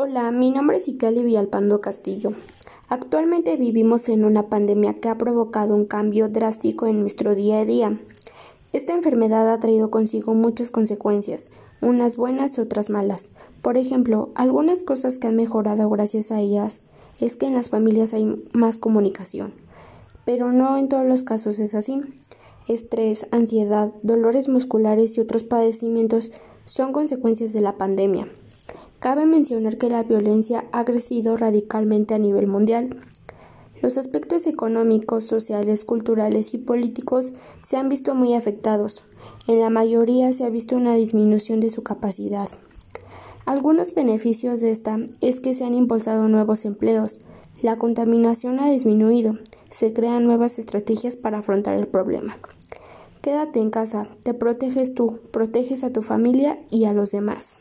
Hola, mi nombre es Icali Villalpando Castillo. Actualmente vivimos en una pandemia que ha provocado un cambio drástico en nuestro día a día. Esta enfermedad ha traído consigo muchas consecuencias, unas buenas y otras malas. Por ejemplo, algunas cosas que han mejorado gracias a ellas es que en las familias hay más comunicación. Pero no en todos los casos es así. Estrés, ansiedad, dolores musculares y otros padecimientos son consecuencias de la pandemia. Cabe mencionar que la violencia ha crecido radicalmente a nivel mundial. Los aspectos económicos, sociales, culturales y políticos se han visto muy afectados. En la mayoría se ha visto una disminución de su capacidad. Algunos beneficios de esta es que se han impulsado nuevos empleos, la contaminación ha disminuido, se crean nuevas estrategias para afrontar el problema. Quédate en casa, te proteges tú, proteges a tu familia y a los demás.